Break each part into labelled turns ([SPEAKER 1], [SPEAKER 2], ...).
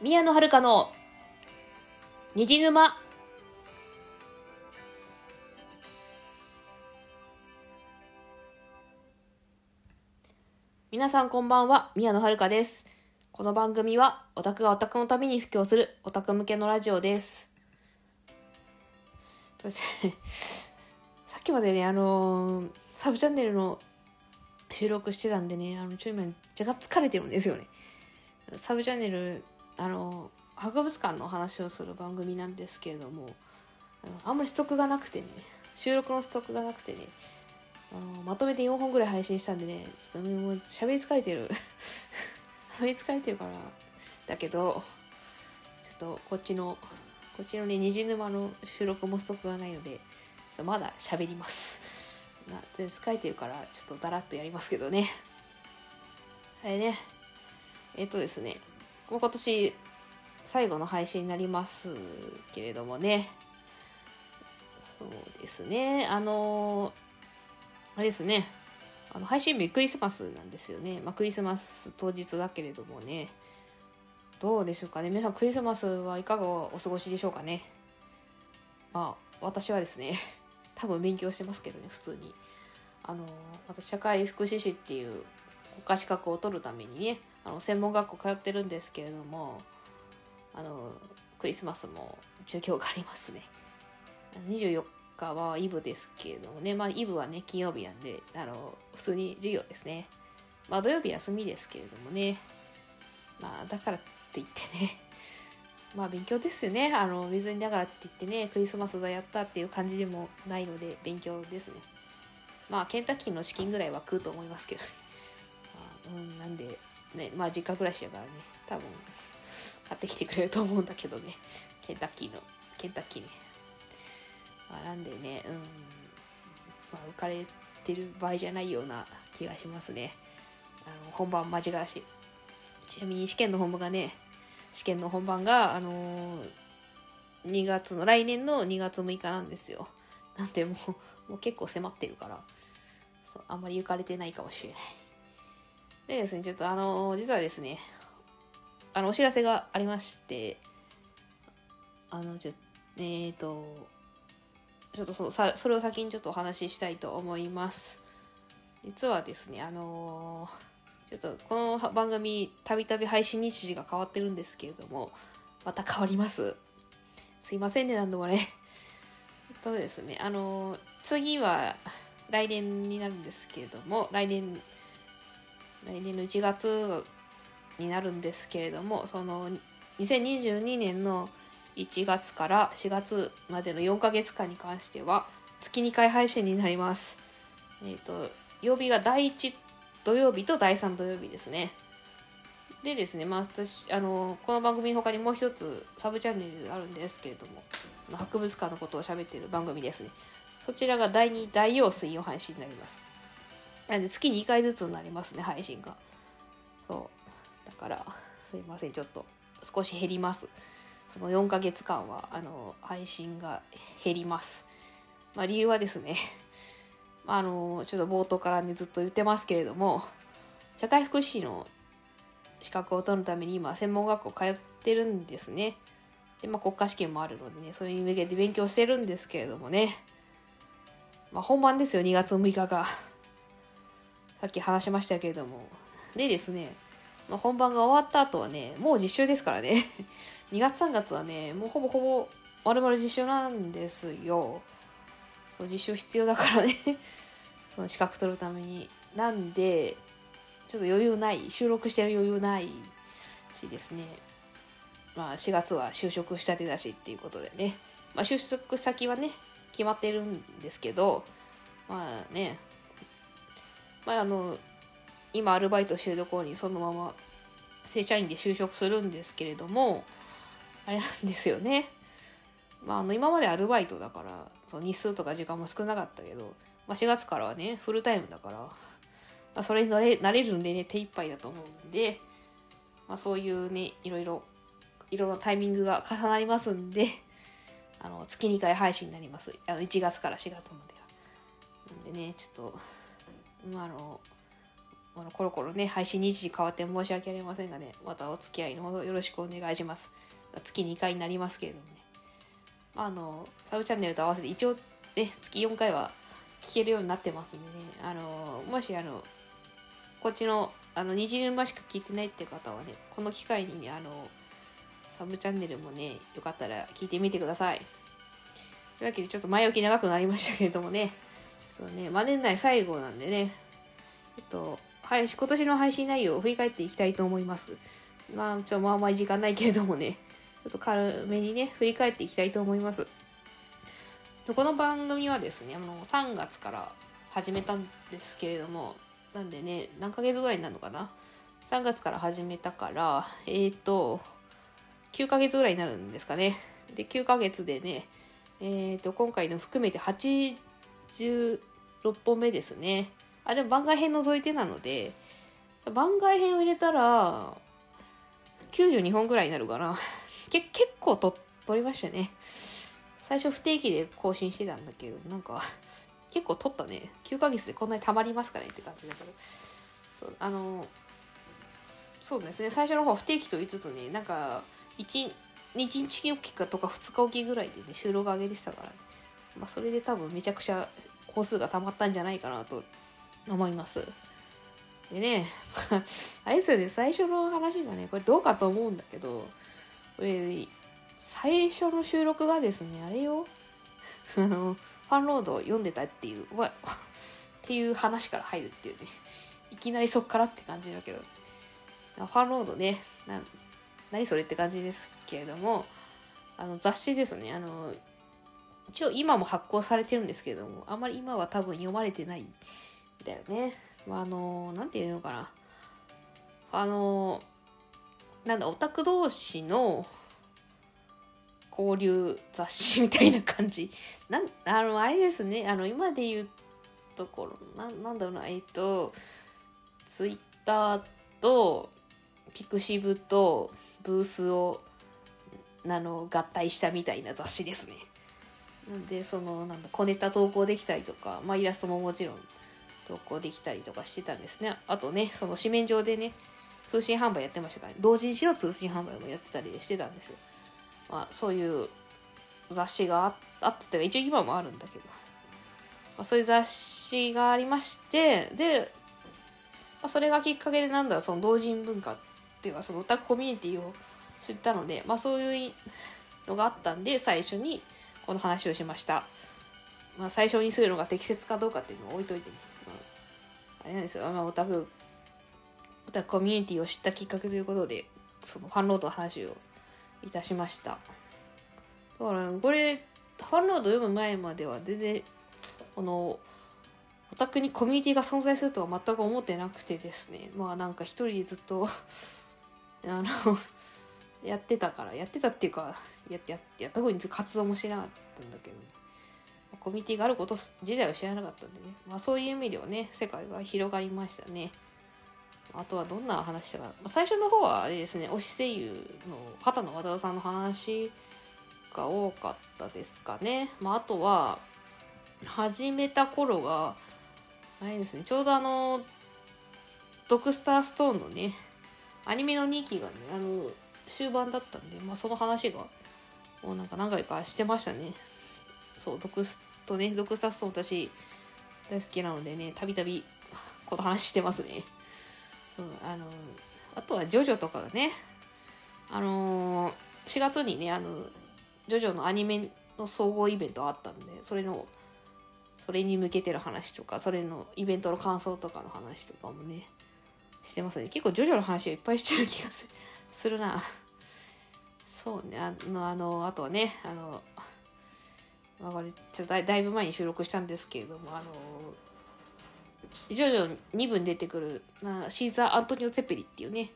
[SPEAKER 1] 宮野遥の虹沼。皆さんこんばんは宮野遥です。この番組はオタクがオタクのために布教するオタク向けのラジオです。さっきまでねあのーサブチャンネルの収録してたんでねあのちょい今若干疲れてるんですよね。サブチャンネルあの博物館の話をする番組なんですけれどもあんまりストックがなくてね収録のストックがなくてねあのまとめて4本ぐらい配信したんでねちょっともう喋り疲れてる。喋り疲れてるからだけどちょっとこっちのこっちのね虹沼の収録もストックがないのでちょっとまだ喋ります。まあ全然疲れてるからちょっとだらっとやりますけどね。あれねえっ、とですねもう今年最後の配信になりますけれどもね。そうですね。あのあれですね。あの配信日クリスマスなんですよね、まあ、クリスマス当日だけれどもね。どうでしょうかね。皆さんクリスマスはいかがお過ごしでしょうかね。まあ私はですね 多分勉強してますけどね普通に。あの私社会福祉士っていう国家資格を取るためにねあの専門学校通ってるんですけれどもあのクリスマスも授業がありますね。24日はイブですけれどもね。まあイブはね金曜日なんであの普通に授業ですね。まあ土曜日休みですけれどもね。まあだからって言ってね。まあ勉強ですよね。あの別にだからって言ってねクリスマスだやったっていう感じでもないので勉強ですね。まあケンタッキーの資金ぐらいは食うと思いますけど、まあ、うんなんでねまあ実家暮らしやからね多分買ってきてくれると思うんだけどねケンタッキーのケンタッキーね、まあ、なんでねうんまあ浮かれてる場合じゃないような気がしますね。あの本番間違らし。ちなみに試験の本番がね試験の本番があのー2月の来年の2月6日なんですよ。なんでもうもう結構迫ってるからそうあんまり浮かれてないかもしれない。でですねちょっとあの実はですねあのお知らせがありましてあのちょえっ、とちょっとそさそれを先にちょっとお話ししたいと思います。実はですねあのーちょっとこの番組たびたび配信日時が変わってるんですけれどもまた変わります。すいませんね何度もね。えっとですねあのー次は来年になるんですけれども来年来年の1月になるんですけれどもその2022年の1月から4月までの4ヶ月間に関しては月2回配信になります。えっ、と曜日が第1土曜日と第3土曜日ですね。でですね、まあ、私あのこの番組の他にもう一つサブチャンネルあるんですけれども博物館のことを喋ってる番組ですねそちらが第2第4水曜配信になりますなんで月2回ずつになりますね配信が。そう。だからすいませんちょっと少し減ります。その4ヶ月間はあの配信が減ります。まあ理由はですね あのちょっと冒頭からねずっと言ってますけれども社会福祉の資格を取るために今専門学校通ってるんですね。で、まあ、国家試験もあるのでねそれに向けて勉強してるんですけれどもね。まあ本番ですよ2月6日が。さっき話しましたけれども。でですねまあ本番が終わった後はねもう実習ですからね。2月3月はねもうほぼほぼ丸々実習なんですよ。そう実習必要だからね。その資格取るために。なんでちょっと余裕ない。収録してる余裕ないしですね。まあ4月は就職したてだしっていうことでね。まあ就職先はね決まってるんですけど。まあねまああの今アルバイトしてるところにそのまま正社員で就職するんですけれどもあれなんですよねまあ、あの今までアルバイトだからその日数とか時間も少なかったけど、まあ、4月からはねフルタイムだから、まあ、それに慣れ慣れるんでね手一杯だと思うんで、まあ、そういうねいろいろいろいろなタイミングが重なりますんであの月2回配信になりますあの1月から4月までは。でねちょっと、あ、あのあのコロコロね配信日時変わって申し訳ありませんがねまたお付き合いのほどよろしくお願いします。月2回になりますけれどもね。あのサブチャンネルと合わせて一応ね月4回は聞けるようになってますんでね。あのもしあのこっちのあの虹沼しか聞いてないって方はねこの機会にねあのサブチャンネルもねよかったら聞いてみてください。というわけでちょっと前置き長くなりましたけれどもね。そうね、まあ、年内最後なんでね。えっと配信今年の配信内容を振り返っていきたいと思います。まあちょっとまあまあ時間ないけれどもね。ちょっと軽めにね振り返っていきたいと思います。この番組はですねあの3月から始めたんですけれどもなんでね何ヶ月ぐらいになるのかな。3月から始めたからえっ、ー、と9ヶ月ぐらいになるんですかね。で9ヶ月でねえっ、ー、と今回の含めて86本目ですね。あでも番外編除いてなので番外編を入れたら92本ぐらいになるかな。け結構と撮りましたね。最初不定期で更新してたんだけどなんか結構撮ったね。9ヶ月でこんなにたまりますかね？って感じだけど。そうあのそうですね。最初の方不定期と言いつつねなんか1日おきかとか2日おきぐらいでね収録上げてたから、まあ、それで多分めちゃくちゃ本数がたまったんじゃないかなと思います。でね あれですよね最初の話がねこれどうかと思うんだけどこれ最初の収録がですねあれよ。あのファンロードを読んでたっていうっていう話から入るっていうね。いきなりそっからって感じだけど。ファンロードねな何それって感じですけれどもあの雑誌ですねあの一応今も発行されてるんですけれどもあんまり今は多分読まれてない。んだよね、まあ、あの何て言うのかな。あのなんだオタク同士の交流雑誌みたいな感じ。なんあのあれですね。あの今で言うところななんだろうな。えっとツイッターとピクシブとブースをあの合体したみたいな雑誌ですね。なんでそのなんだ小ネタ投稿できたりとか、まあ、イラストももちろん投稿できたりとかしてたんですね。あとねその紙面上でね通信販売やってましたから、ね、同人誌の通信販売もやってたりしてたんですよ。まあ、そういう雑誌があったっていうか一応今もあるんだけど、まあ、そういう雑誌がありましてで、まあ、それがきっかけでなんだその同人文化っていうかそのオタクコミュニティを知ったので、まあ、そういうのがあったんで最初にこの話をしました。まあ、最初にするのが適切かどうかっていうのを置いといてね、まあ、あれなんですよ、まあ、オタクオタクコミュニティを知ったきっかけということでそのファンロードの話をいたしました。だからこれファンロード読む前までは全然このオタクにコミュニティが存在するとは全く思ってなくてですね。まあなんか一人でずっと あのやってたからやってたっていうかやってやってやった方に活動もしなかったんだけど、コミュニティがあること自体は知らなかったんでね。まあそういう意味ではね世界が広がりましたね。あとはどんな話したか。最初の方はあれですね推し声優の畑野和田さんの話が多かったですかね、まあ、あとは始めた頃があれですねちょうどあのドクスターストーンのねアニメの2期がねあの終盤だったんで、まあ、その話がもうなんか何回かしてましたね。そうドクストねドクスタストーン私大好きなのでねたびたびこの話してますね。そうあのあとはジョジョとかがねあのー、4月にねあのジョジョのアニメの総合イベントあったんでそれのそれに向けてる話とかそれのイベントの感想とかの話とかもねしてますね。結構ジョジョの話をいっぱいしてる気がする。するな。そうね。あのあのあとはねあのまあ、これちょっとだいぶ前に収録したんですけれどもあの徐々に2部に出てくるなシーザー・アントニオ・ツェペリっていうね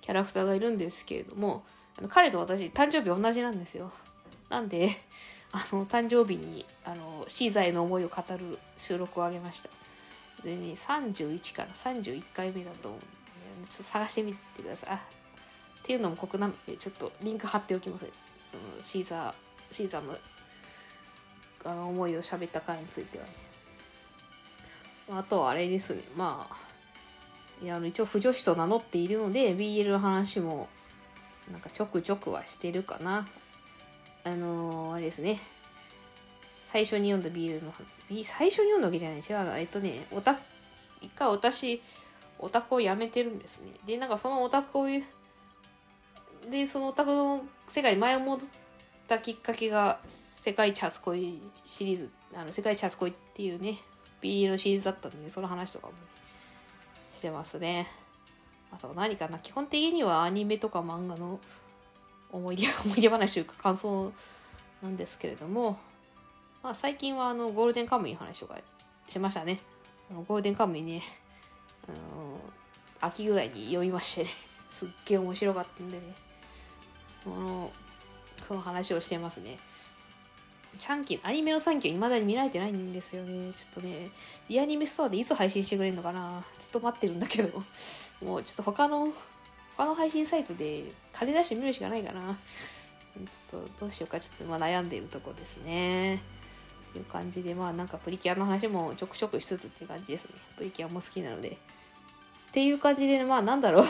[SPEAKER 1] キャラクターがいるんですけれどもあの彼と私誕生日同じなんですよ。なんであの誕生日にあのシーザーへの思いを語る収録をあげました。でね31かな31回目だと思うちょっと探してみてください。っていうのも酷なのでちょっとリンク貼っておきます。そのシーザーシーザーのあの思いを喋った回については。ねあとはあれですね。まあいや一応不女子と名乗っているので BL の話もなんかちょくちょくはしてるかな。あのー、あれですね。最初に読んだ BL の話最初に読んだわけじゃない違うえっとねオタ一回私オタクをやめてるんですね。でなんかそのオタクをでそのオタクの世界に前を戻ったきっかけが世界一初恋シリーズあの世界一初恋っていうね BL のシリーズだったんでその話とかも、ね、してますね。あと何かな基本的にはアニメとか漫画の思い出 思い出話というか感想なんですけれども、まあ、最近はあのゴールデンカムイの話とかしましたね。ゴールデンカムイねあの秋ぐらいに読みましてねすっげえ面白かったんでね。そのその話をしてますね。チャンキーアニメの3期はいまだに見られてないんですよね。ちょっとねリアニメストアでいつ配信してくれるのかな。ずっと待ってるんだけど。もうちょっと他の他の配信サイトで金出してみるしかないかな。ちょっとどうしようか。ちょっとま悩んでいるとこですね。という感じでまあなんかプリキュアの話もちょくちょくしつつっていう感じですね。プリキュアも好きなので。っていう感じでまあなんだろう。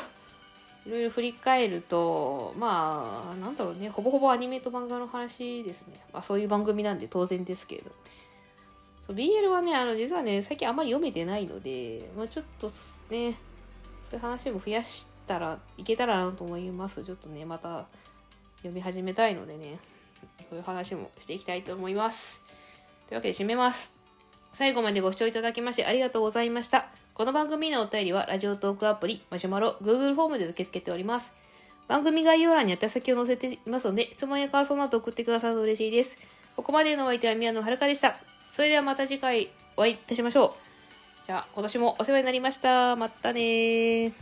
[SPEAKER 1] いろいろ振り返るとまあなんだろうね。ほぼほぼアニメと漫画の話ですね、まあ、そういう番組なんで当然ですけれど。そう BL はねあの実はね最近あんまり読めてないので、まあ、ちょっとねそういう話も増やしたらいけたらなと思います。ちょっとねまた読み始めたいのでねそういう話もしていきたいと思います。というわけで締めます。最後までご視聴いただきましてありがとうございました。この番組のお便りは、ラジオトークアプリ、マシュマロ、Google フォームで受け付けております。番組概要欄に宛先を載せていますので、質問や感想など送ってくださると嬉しいです。ここまでのお相手は宮野遥でした。それではまた次回お会いいたしましょう。じゃあ、今年もお世話になりました。またね